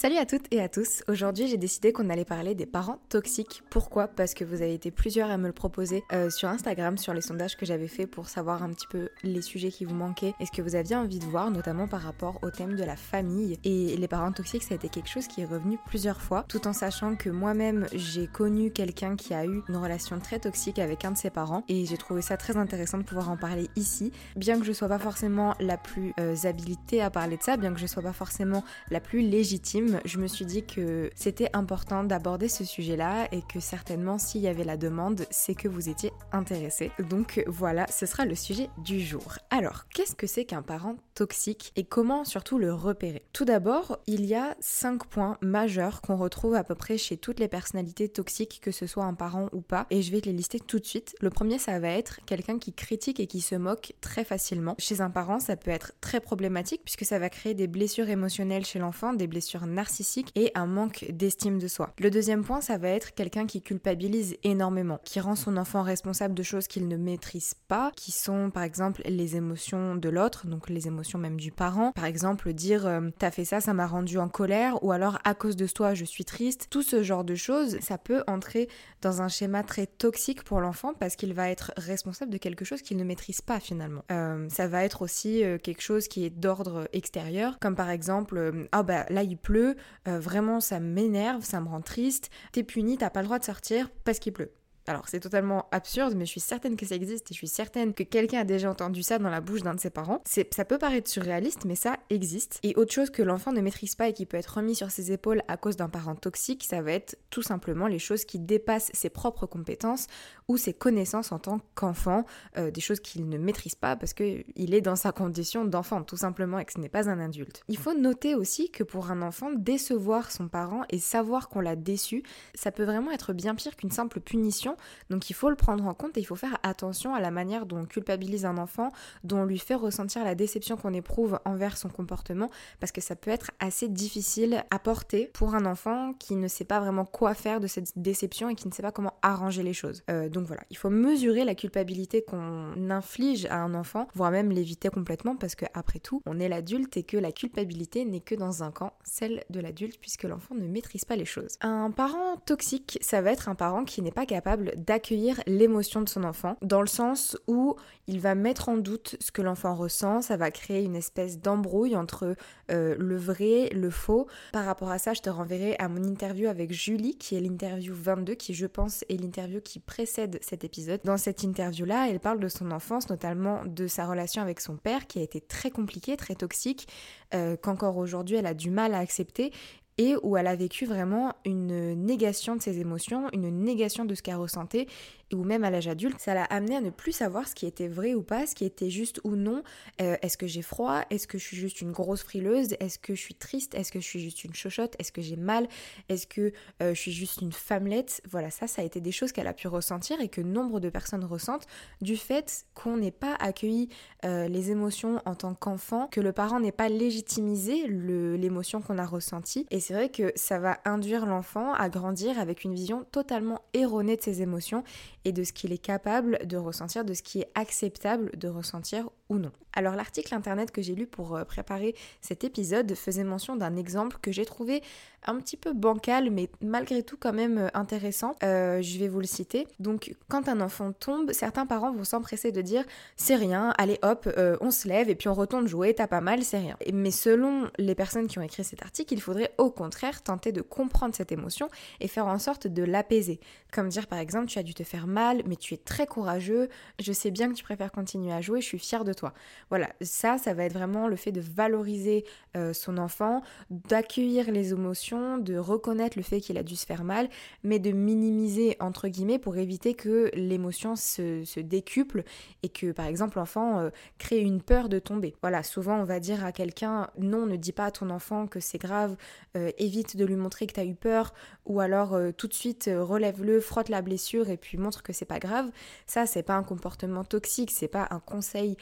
Salut à toutes et à tous. Aujourd'hui, j'ai décidé qu'on allait parler des parents toxiques. Pourquoi? Parce que vous avez été plusieurs à me le proposer euh, sur Instagram, sur les sondages que j'avais fait pour savoir un petit peu les sujets qui vous manquaient et ce que vous aviez envie de voir, notamment par rapport au thème de la famille. Et les parents toxiques, ça a été quelque chose qui est revenu plusieurs fois, tout en sachant que moi-même, j'ai connu quelqu'un qui a eu une relation très toxique avec un de ses parents et j'ai trouvé ça très intéressant de pouvoir en parler ici. Bien que je sois pas forcément la plus euh, habilitée à parler de ça, bien que je sois pas forcément la plus légitime, je me suis dit que c'était important d'aborder ce sujet-là et que certainement s'il y avait la demande, c'est que vous étiez intéressé. Donc voilà, ce sera le sujet du jour. Alors, qu'est-ce que c'est qu'un parent toxique et comment surtout le repérer? Tout d'abord, il y a cinq points majeurs qu'on retrouve à peu près chez toutes les personnalités toxiques, que ce soit un parent ou pas, et je vais les lister tout de suite. Le premier, ça va être quelqu'un qui critique et qui se moque très facilement. Chez un parent, ça peut être très problématique puisque ça va créer des blessures émotionnelles chez l'enfant, des blessures narcissique et un manque d'estime de soi. Le deuxième point, ça va être quelqu'un qui culpabilise énormément, qui rend son enfant responsable de choses qu'il ne maîtrise pas, qui sont par exemple les émotions de l'autre, donc les émotions même du parent. Par exemple, dire euh, t'as fait ça, ça m'a rendu en colère, ou alors à cause de toi, je suis triste. Tout ce genre de choses, ça peut entrer dans un schéma très toxique pour l'enfant parce qu'il va être responsable de quelque chose qu'il ne maîtrise pas finalement. Euh, ça va être aussi euh, quelque chose qui est d'ordre extérieur, comme par exemple, ah bah là il pleut, euh, vraiment ça m'énerve, ça me rend triste, t'es puni, t'as pas le droit de sortir parce qu'il pleut. Alors c'est totalement absurde, mais je suis certaine que ça existe et je suis certaine que quelqu'un a déjà entendu ça dans la bouche d'un de ses parents. Ça peut paraître surréaliste, mais ça existe. Et autre chose que l'enfant ne maîtrise pas et qui peut être remis sur ses épaules à cause d'un parent toxique, ça va être tout simplement les choses qui dépassent ses propres compétences ou ses connaissances en tant qu'enfant, euh, des choses qu'il ne maîtrise pas parce qu'il est dans sa condition d'enfant tout simplement et que ce n'est pas un adulte. Il faut noter aussi que pour un enfant, décevoir son parent et savoir qu'on l'a déçu, ça peut vraiment être bien pire qu'une simple punition donc il faut le prendre en compte et il faut faire attention à la manière dont on culpabilise un enfant, dont on lui fait ressentir la déception qu'on éprouve envers son comportement, parce que ça peut être assez difficile à porter pour un enfant qui ne sait pas vraiment quoi faire de cette déception et qui ne sait pas comment arranger les choses. Euh, donc voilà, il faut mesurer la culpabilité qu'on inflige à un enfant, voire même l'éviter complètement, parce que après tout, on est l'adulte et que la culpabilité n'est que dans un camp, celle de l'adulte, puisque l'enfant ne maîtrise pas les choses. Un parent toxique, ça va être un parent qui n'est pas capable d'accueillir l'émotion de son enfant, dans le sens où il va mettre en doute ce que l'enfant ressent, ça va créer une espèce d'embrouille entre euh, le vrai, le faux. Par rapport à ça, je te renverrai à mon interview avec Julie, qui est l'interview 22, qui je pense est l'interview qui précède cet épisode. Dans cette interview-là, elle parle de son enfance, notamment de sa relation avec son père, qui a été très compliquée, très toxique, euh, qu'encore aujourd'hui elle a du mal à accepter et où elle a vécu vraiment une négation de ses émotions, une négation de ce qu'elle ressentait ou même à l'âge adulte, ça l'a amené à ne plus savoir ce qui était vrai ou pas, ce qui était juste ou non. Euh, est-ce que j'ai froid? Est-ce que je suis juste une grosse frileuse? Est-ce que je suis triste? Est-ce que je suis juste une chochotte? Est-ce que j'ai mal? Est-ce que euh, je suis juste une femmelette? Voilà, ça, ça a été des choses qu'elle a pu ressentir et que nombre de personnes ressentent du fait qu'on n'ait pas accueilli euh, les émotions en tant qu'enfant, que le parent n'ait pas légitimisé l'émotion qu'on a ressentie. Et c'est vrai que ça va induire l'enfant à grandir avec une vision totalement erronée de ses émotions et de ce qu'il est capable de ressentir, de ce qui est acceptable de ressentir ou non. Alors l'article internet que j'ai lu pour euh, préparer cet épisode faisait mention d'un exemple que j'ai trouvé un petit peu bancal, mais malgré tout quand même euh, intéressant. Euh, je vais vous le citer. Donc, quand un enfant tombe, certains parents vont s'empresser de dire c'est rien, allez hop, on se lève et puis on retourne jouer, t'as pas mal, c'est rien. Mais selon les personnes qui ont écrit cet article, il faudrait au contraire tenter de comprendre cette émotion et faire en sorte de l'apaiser. Comme dire par exemple, tu as dû te faire mal, mais tu es très courageux, je sais bien que tu préfères continuer à jouer, je suis fière de toi. Voilà, ça, ça va être vraiment le fait de valoriser son enfant, d'accueillir les émotions de reconnaître le fait qu'il a dû se faire mal, mais de minimiser entre guillemets pour éviter que l'émotion se, décuple et que par exemple l'enfant euh, crée une peur de tomber. Voilà, souvent on va dire à quelqu'un non, ne dis pas à ton enfant que c'est grave, euh, évite de lui montrer que tu as eu peur ou alors euh, tout de suite relève-le, frotte la blessure et puis montre que c'est pas grave. Ça c'est pas un comportement toxique, c'est pas un conseil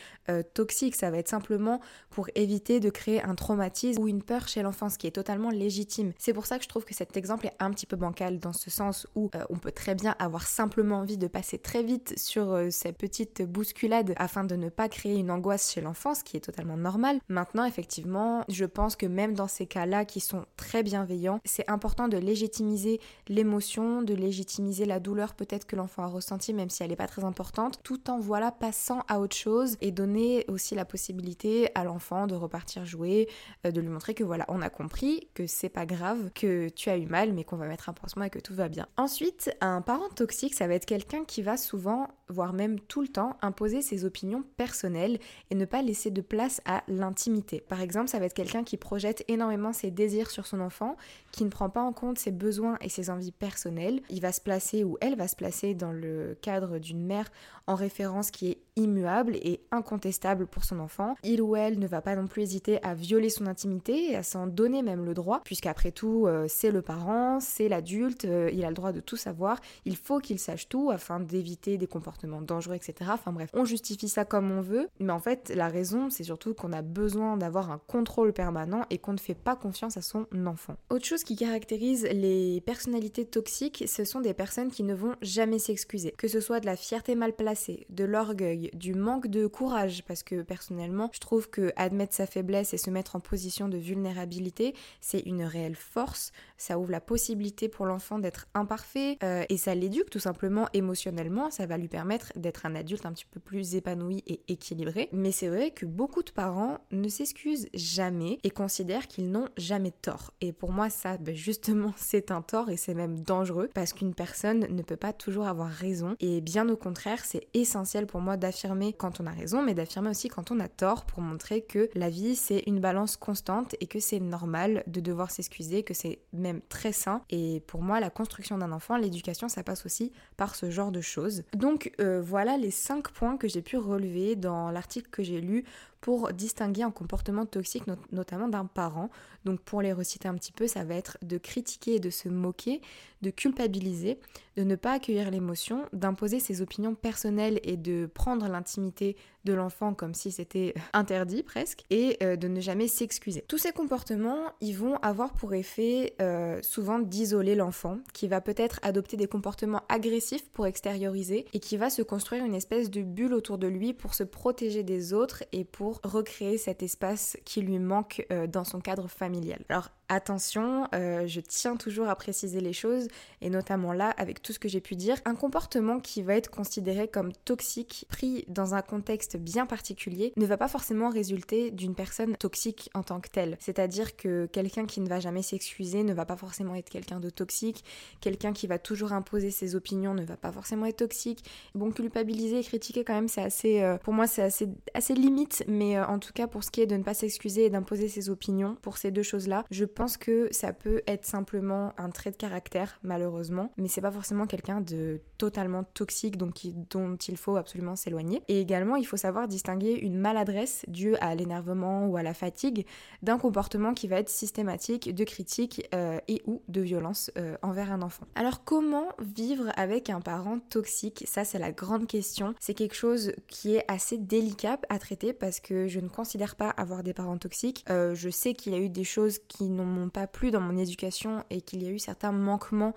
toxique, ça va être simplement pour éviter de créer un traumatisme ou une peur chez l'enfant, ce qui est totalement légitime. C'est pour ça que je trouve que cet exemple est un petit peu bancal dans ce sens où euh, on peut très bien avoir simplement envie de passer très vite sur euh, cette petite bousculade afin de ne pas créer une angoisse chez l'enfant, ce qui est totalement normal. Maintenant, effectivement, je pense que même dans ces cas-là qui sont très bienveillants, c'est important de légitimiser l'émotion, de légitimiser la douleur peut-être que l'enfant a ressenti, même si elle n'est pas très importante, tout en voilà passant à autre chose et donner aussi la possibilité à l'enfant de repartir jouer, euh, de lui montrer que voilà, on a compris que c'est pas grave que tu as eu mal, mais qu'on va mettre un pansement et que tout va bien. Ensuite, un parent toxique, ça va être quelqu'un qui va souvent, voire même tout le temps, imposer ses opinions personnelles et ne pas laisser de place à l'intimité. Par exemple, ça va être quelqu'un qui projette énormément ses désirs sur son enfant, qui ne prend pas en compte ses besoins et ses envies personnelles. Il va se placer ou elle va se placer dans le cadre d'une mère en référence qui est immuable et incontestable pour son enfant. Il ou elle ne va pas non plus hésiter à violer son intimité et à s'en donner même le droit, puisqu'après tout, euh, c'est le parent, c'est l'adulte, euh, il a le droit de tout savoir, il faut qu'il sache tout afin d'éviter des comportements dangereux, etc. Enfin bref, on justifie ça comme on veut, mais en fait, la raison, c'est surtout qu'on a besoin d'avoir un contrôle permanent et qu'on ne fait pas confiance à son enfant. Autre chose qui caractérise les personnalités toxiques, ce sont des personnes qui ne vont jamais s'excuser, que ce soit de la fierté mal placée, de l'orgueil, du manque de courage, parce que personnellement, je trouve que admettre sa faiblesse et se mettre en position de vulnérabilité, c'est une réelle force. Ça ouvre la possibilité pour l'enfant d'être imparfait euh, et ça l'éduque tout simplement émotionnellement. Ça va lui permettre d'être un adulte un petit peu plus épanoui et équilibré. Mais c'est vrai que beaucoup de parents ne s'excusent jamais et considèrent qu'ils n'ont jamais tort. Et pour moi, ça, ben, justement, c'est un tort et c'est même dangereux parce qu'une personne ne peut pas toujours avoir raison. Et bien au contraire, c'est essentiel pour moi d'affirmer quand on a raison, mais d'affirmer aussi quand on a tort pour montrer que la vie c'est une balance constante et que c'est normal de devoir s'excuser, que c'est même très sain. Et pour moi, la construction d'un enfant, l'éducation, ça passe aussi par ce genre de choses. Donc euh, voilà les cinq points que j'ai pu relever dans l'article que j'ai lu pour distinguer un comportement toxique, notamment d'un parent. Donc pour les reciter un petit peu, ça va être de critiquer et de se moquer, de culpabiliser, de ne pas accueillir l'émotion, d'imposer ses opinions personnelles et de prendre l'intimité de l'enfant comme si c'était interdit presque, et euh, de ne jamais s'excuser. Tous ces comportements, ils vont avoir pour effet euh, souvent d'isoler l'enfant, qui va peut-être adopter des comportements agressifs pour extérioriser, et qui va se construire une espèce de bulle autour de lui pour se protéger des autres et pour recréer cet espace qui lui manque euh, dans son cadre familial. Alors attention, je tiens toujours à préciser les choses, et notamment là, avec tout ce que j'ai pu dire, un comportement qui va être considéré comme toxique, pris dans un contexte bien particulier ne va pas forcément résulter d'une personne toxique en tant que telle. C'est-à-dire que quelqu'un qui ne va jamais s'excuser ne va pas forcément être quelqu'un de toxique, quelqu'un qui va toujours imposer ses opinions ne va pas forcément être toxique. Bon, culpabiliser et critiquer quand même, c'est assez, euh, pour moi, c'est assez, assez limite, mais euh, en tout cas pour ce qui est de ne pas s'excuser et d'imposer ses opinions, pour ces deux choses-là, je pense que ça peut être simplement un trait de caractère, malheureusement, mais c'est pas forcément quelqu'un de totalement toxique donc dont il faut absolument s'éloigner. Et également, il faut savoir distinguer une maladresse due à l'énervement ou à la fatigue d'un comportement qui va être systématique de critique euh, et ou de violence euh, envers un enfant. Alors comment vivre avec un parent toxique? Ça c'est la grande question. C'est quelque chose qui est assez délicat à traiter parce que je ne considère pas avoir des parents toxiques. Euh, je sais qu'il y a eu des choses qui m'ont pas plu dans mon éducation et qu'il y a eu certains manquements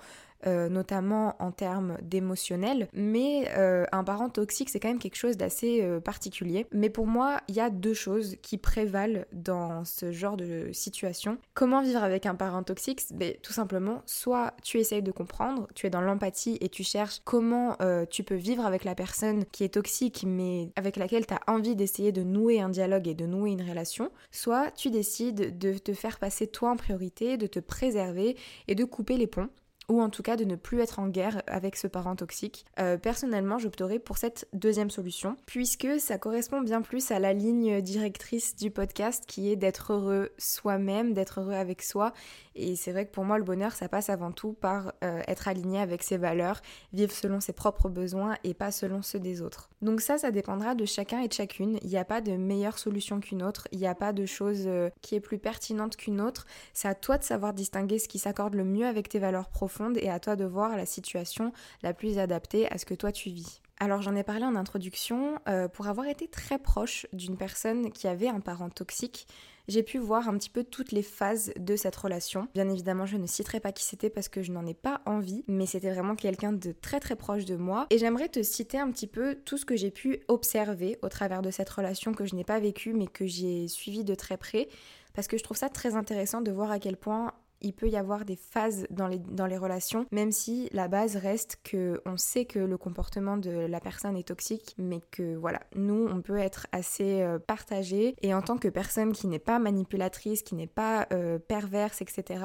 euh, notamment en termes d'émotionnel, mais euh, un parent toxique c'est quand même quelque chose d'assez euh, particulier. Mais pour moi, il y a deux choses qui prévalent dans ce genre de situation. Comment vivre avec un parent toxique? Ben, Tout simplement, soit tu essayes de comprendre, tu es dans l'empathie et tu cherches comment tu peux vivre avec la personne qui est toxique mais avec laquelle tu as envie d'essayer de nouer un dialogue et de nouer une relation, soit tu décides de te faire passer toi en priorité, de te préserver et de couper les ponts ou en tout cas de ne plus être en guerre avec ce parent toxique. Euh, personnellement, j'opterais pour cette deuxième solution, puisque ça correspond bien plus à la ligne directrice du podcast qui est d'être heureux soi-même, d'être heureux avec soi. Et c'est vrai que pour moi, le bonheur, ça passe avant tout par euh, être aligné avec ses valeurs, vivre selon ses propres besoins et pas selon ceux des autres. Donc ça, ça dépendra de chacun et de chacune. Il n'y a pas de meilleure solution qu'une autre, il n'y a pas de chose euh, qui est plus pertinente qu'une autre. C'est à toi de savoir distinguer ce qui s'accorde le mieux avec tes valeurs profondes et à toi de voir la situation la plus adaptée à ce que toi tu vis. Alors j'en ai parlé en introduction, euh, pour avoir été très proche d'une personne qui avait un parent toxique, j'ai pu voir un petit peu toutes les phases de cette relation. Bien évidemment, je ne citerai pas qui c'était parce que je n'en ai pas envie, mais c'était vraiment quelqu'un de très très proche de moi. Et j'aimerais te citer un petit peu tout ce que j'ai pu observer au travers de cette relation que je n'ai pas vécue mais que j'ai suivi de très près parce que je trouve ça très intéressant de voir à quel point il peut y avoir des phases dans les, relations, même si la base reste que on sait que le comportement de la personne est toxique, mais que voilà, nous, on peut être assez euh, partagé et en tant que personne qui n'est pas manipulatrice, qui n'est pas euh, perverse, etc.,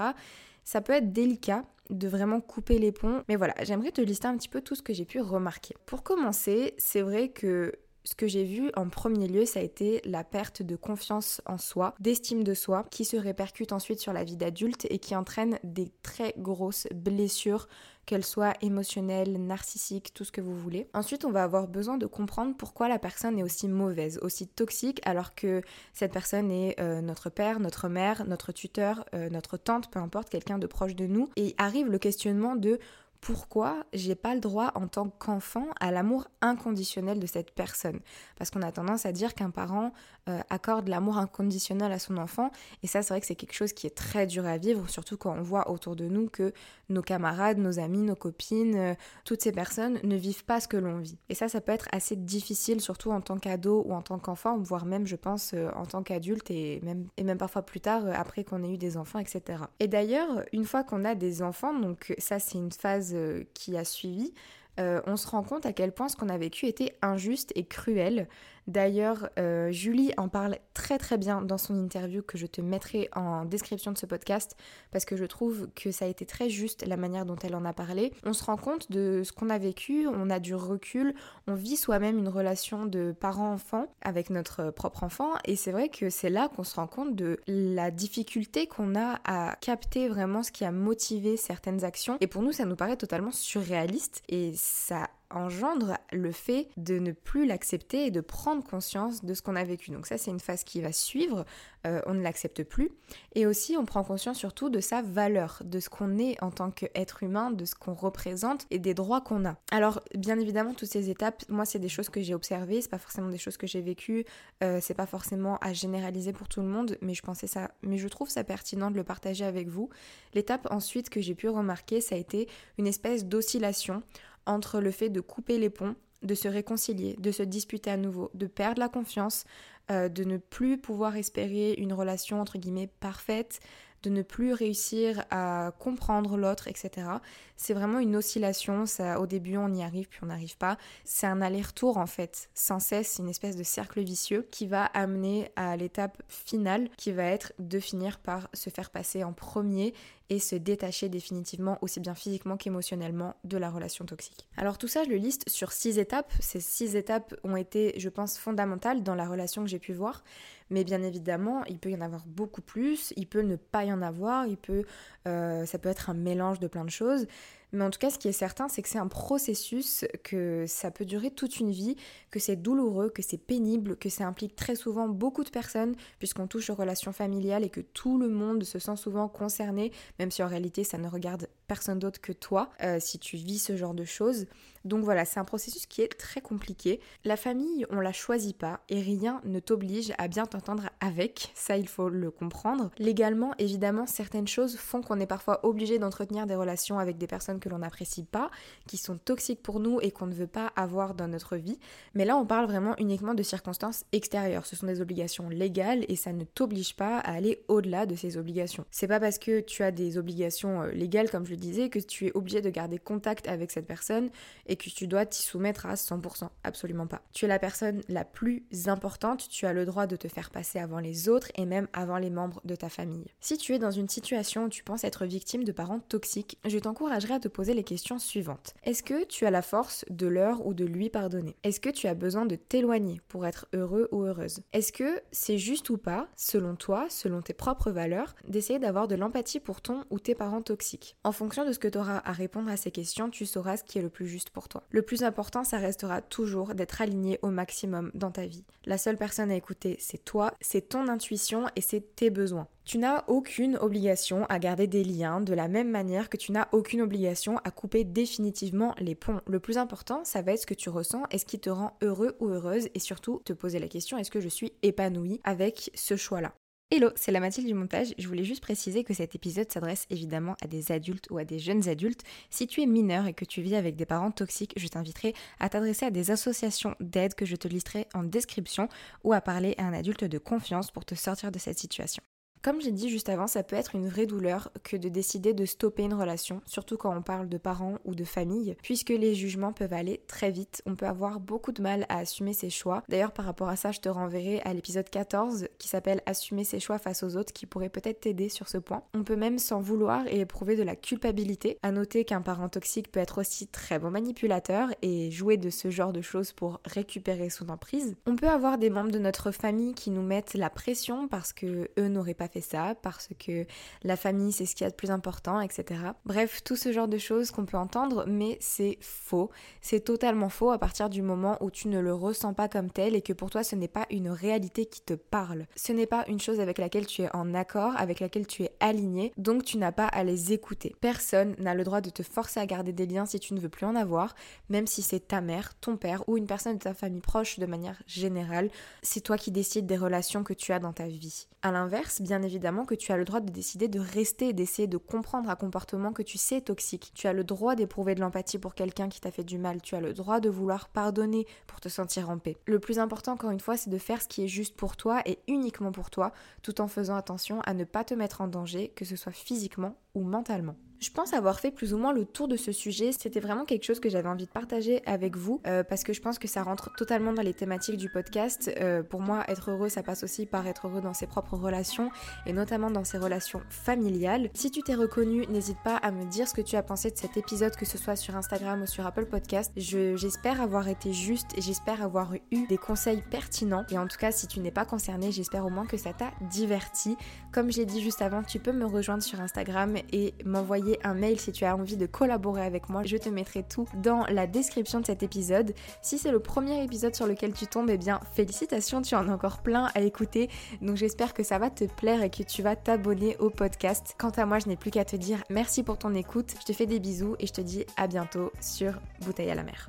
ça peut être délicat de vraiment couper les ponts. Mais voilà, j'aimerais te lister un petit peu tout ce que j'ai pu remarquer. Pour commencer, c'est vrai que ce que j'ai vu en premier lieu, ça a été la perte de confiance en soi, d'estime de soi, qui se répercute ensuite sur la vie d'adulte et qui entraîne des très grosses blessures qu'elles soient émotionnelles, narcissiques, tout ce que vous voulez. Ensuite, on va avoir besoin de comprendre pourquoi la personne est aussi mauvaise, aussi toxique, alors que cette personne est euh, notre père, notre mère, notre tuteur, euh, notre tante, peu importe, quelqu'un de proche de nous. Et arrive le questionnement de pourquoi j'ai pas le droit en tant qu'enfant à l'amour inconditionnel de cette personne? Parce qu'on a tendance à dire qu'un parent euh, accorde l'amour inconditionnel à son enfant et ça c'est vrai que c'est quelque chose qui est très dur à vivre, surtout quand on voit autour de nous que nos camarades, nos amis, nos copines, euh, toutes ces personnes ne vivent pas ce que l'on vit. Et ça ça peut être assez difficile surtout en tant qu'ado ou en tant qu'enfant, voire même je pense euh, en tant qu'adulte et même, et même parfois plus tard après qu'on ait eu des enfants, etc. Et d'ailleurs, une fois qu'on a des enfants, donc ça c'est une phase qui a suivi, euh, on se rend compte à quel point ce qu'on a vécu était injuste et cruel. D'ailleurs, euh, Julie en parle très très bien dans son interview que je te mettrai en description de ce podcast parce que je trouve que ça a été très juste la manière dont elle en a parlé. On se rend compte de ce qu'on a vécu, on a du recul, on vit soi-même une relation de parent-enfant avec notre propre enfant et c'est vrai que c'est là qu'on se rend compte de la difficulté qu'on a à capter vraiment ce qui a motivé certaines actions et pour nous ça nous paraît totalement surréaliste et ça engendre le fait de ne plus l'accepter et de prendre conscience de ce qu'on a vécu. Donc ça, c'est une phase qui va suivre, euh, on ne l'accepte plus. Et aussi, on prend conscience surtout de sa valeur, de ce qu'on est en tant qu'être humain, de ce qu'on représente et des droits qu'on a. Alors, bien évidemment, toutes ces étapes, moi, c'est des choses que j'ai observées, c'est pas forcément des choses que j'ai vécues, euh, c'est pas forcément à généraliser pour tout le monde, mais je pensais ça, mais je trouve ça pertinent de le partager avec vous. L'étape ensuite que j'ai pu remarquer, ça a été une espèce d'oscillation entre le fait de couper les ponts, de se réconcilier, de se disputer à nouveau, de perdre la confiance, euh, de ne plus pouvoir espérer une relation entre guillemets parfaite, de ne plus réussir à comprendre l'autre, etc. C'est vraiment une oscillation. Ça, au début, on y arrive, puis on n'arrive pas. C'est un aller-retour en fait, sans cesse, une espèce de cercle vicieux qui va amener à l'étape finale, qui va être de finir par se faire passer en premier et se détacher définitivement aussi bien physiquement qu'émotionnellement de la relation toxique. Alors tout ça, je le liste sur six étapes. Ces six étapes ont été, je pense, fondamentales dans la relation que j'ai pu voir. Mais bien évidemment, il peut y en avoir beaucoup plus, il peut ne pas y en avoir, il peut, euh, ça peut être un mélange de plein de choses. Mais en tout cas, ce qui est certain, c'est que c'est un processus, que ça peut durer toute une vie, que c'est douloureux, que c'est pénible, que ça implique très souvent beaucoup de personnes, puisqu'on touche aux relations familiales et que tout le monde se sent souvent concerné, même si en réalité ça ne regarde personne d'autre que toi, euh, si tu vis ce genre de choses. Donc voilà, c'est un processus qui est très compliqué. La famille, on la choisit pas et rien ne t'oblige à bien t'entendre avec, ça il faut le comprendre. Légalement, évidemment, certaines choses font qu'on est parfois obligé d'entretenir des relations avec des personnes que l'on n'apprécie pas, qui sont toxiques pour nous et qu'on ne veut pas avoir dans notre vie. Mais là, on parle vraiment uniquement de circonstances extérieures. Ce sont des obligations légales et ça ne t'oblige pas à aller au-delà de ces obligations. C'est pas parce que tu as des obligations euh, légales, comme je le disais, que tu es obligé de garder contact avec cette personne que tu dois t'y soumettre à 100%. Absolument pas. Tu es la personne la plus importante, tu as le droit de te faire passer avant les autres et même avant les membres de ta famille. Si tu es dans une situation où tu penses être victime de parents toxiques, je t'encouragerais à te poser les questions suivantes. Est-ce que tu as la force de leur ou de lui pardonner? Est-ce que tu as besoin de t'éloigner pour être heureux ou heureuse? Est-ce que c'est juste ou pas, selon toi, selon tes propres valeurs, d'essayer d'avoir de l'empathie pour ton ou tes parents toxiques? En fonction de ce que tu auras à répondre à ces questions, tu sauras ce qui est le plus juste pour Le plus important, ça restera toujours d'être aligné au maximum dans ta vie. La seule personne à écouter, c'est toi, c'est ton intuition et c'est tes besoins. Tu n'as aucune obligation à garder des liens de la même manière que tu n'as aucune obligation à couper définitivement les ponts. Le plus important, ça va être ce que tu ressens et ce qui te rend heureux ou heureuse et surtout te poser la question est-ce que je suis épanouie avec ce choix-là? Hello, c'est la Mathilde du montage. Je voulais juste préciser que cet épisode s'adresse évidemment à des adultes ou à des jeunes adultes. Si tu es mineur et que tu vis avec des parents toxiques, je t'inviterai à t'adresser à des associations d'aide que je te listerai en description ou à parler à un adulte de confiance pour te sortir de cette situation. Comme j'ai dit juste avant, ça peut être une vraie douleur que de décider de stopper une relation, surtout quand on parle de parents ou de famille, puisque les jugements peuvent aller très vite. On peut avoir beaucoup de mal à assumer ses choix. D'ailleurs, par rapport à ça, je te renverrai à l'épisode 14 qui s'appelle Assumer ses choix face aux autres, qui pourrait peut-être t'aider sur ce point. On peut même s'en vouloir et éprouver de la culpabilité. À noter qu'un parent toxique peut être aussi très bon manipulateur et jouer de ce genre de choses pour récupérer son emprise. On peut avoir des membres de notre famille qui nous mettent la pression parce que eux n'auraient pas ça, parce que la famille c'est ce qu'il y a de plus important, etc. Bref, tout ce genre de choses qu'on peut entendre, mais c'est faux. C'est totalement faux à partir du moment où tu ne le ressens pas comme tel et que pour toi ce n'est pas une réalité qui te parle. Ce n'est pas une chose avec laquelle tu es en accord, avec laquelle tu es aligné, donc tu n'as pas à les écouter. Personne n'a le droit de te forcer à garder des liens si tu ne veux plus en avoir, même si c'est ta mère, ton père ou une personne de ta famille proche de manière générale. C'est toi qui décides des relations que tu as dans ta vie. À l'inverse, bien évidemment que tu as le droit de décider de rester, d'essayer de comprendre un comportement que tu sais toxique. Tu as le droit d'éprouver de l'empathie pour quelqu'un qui t'a fait du mal. Tu as le droit de vouloir pardonner pour te sentir en paix. Le plus important, encore une fois, c'est de faire ce qui est juste pour toi et uniquement pour toi, tout en faisant attention à ne pas te mettre en danger, que ce soit physiquement ou mentalement. Je pense avoir fait plus ou moins le tour de ce sujet. C'était vraiment quelque chose que j'avais envie de partager avec vous euh, parce que je pense que ça rentre totalement dans les thématiques du podcast. Euh, pour moi, être heureux, ça passe aussi par être heureux dans ses propres relations et notamment dans ses relations familiales. Si tu t'es reconnu, n'hésite pas à me dire ce que tu as pensé de cet épisode, que ce soit sur Instagram ou sur Apple Podcast. J'espère avoir été juste et j'espère avoir eu des conseils pertinents. Et en tout cas, si tu n'es pas concerné, j'espère au moins que ça t'a diverti. Comme je l'ai dit juste avant, tu peux me rejoindre sur Instagram et un mail si tu as envie de collaborer avec moi. Je te mettrai tout dans la description de cet épisode. Si c'est le premier épisode sur lequel tu tombes, eh bien félicitations, tu en as encore plein à écouter. Donc j'espère que ça va te plaire et que tu vas t'abonner au podcast. Quant à moi, je n'ai plus qu'à te dire merci pour ton écoute. Je te fais des bisous et je te dis à bientôt sur Bouteille à la mer.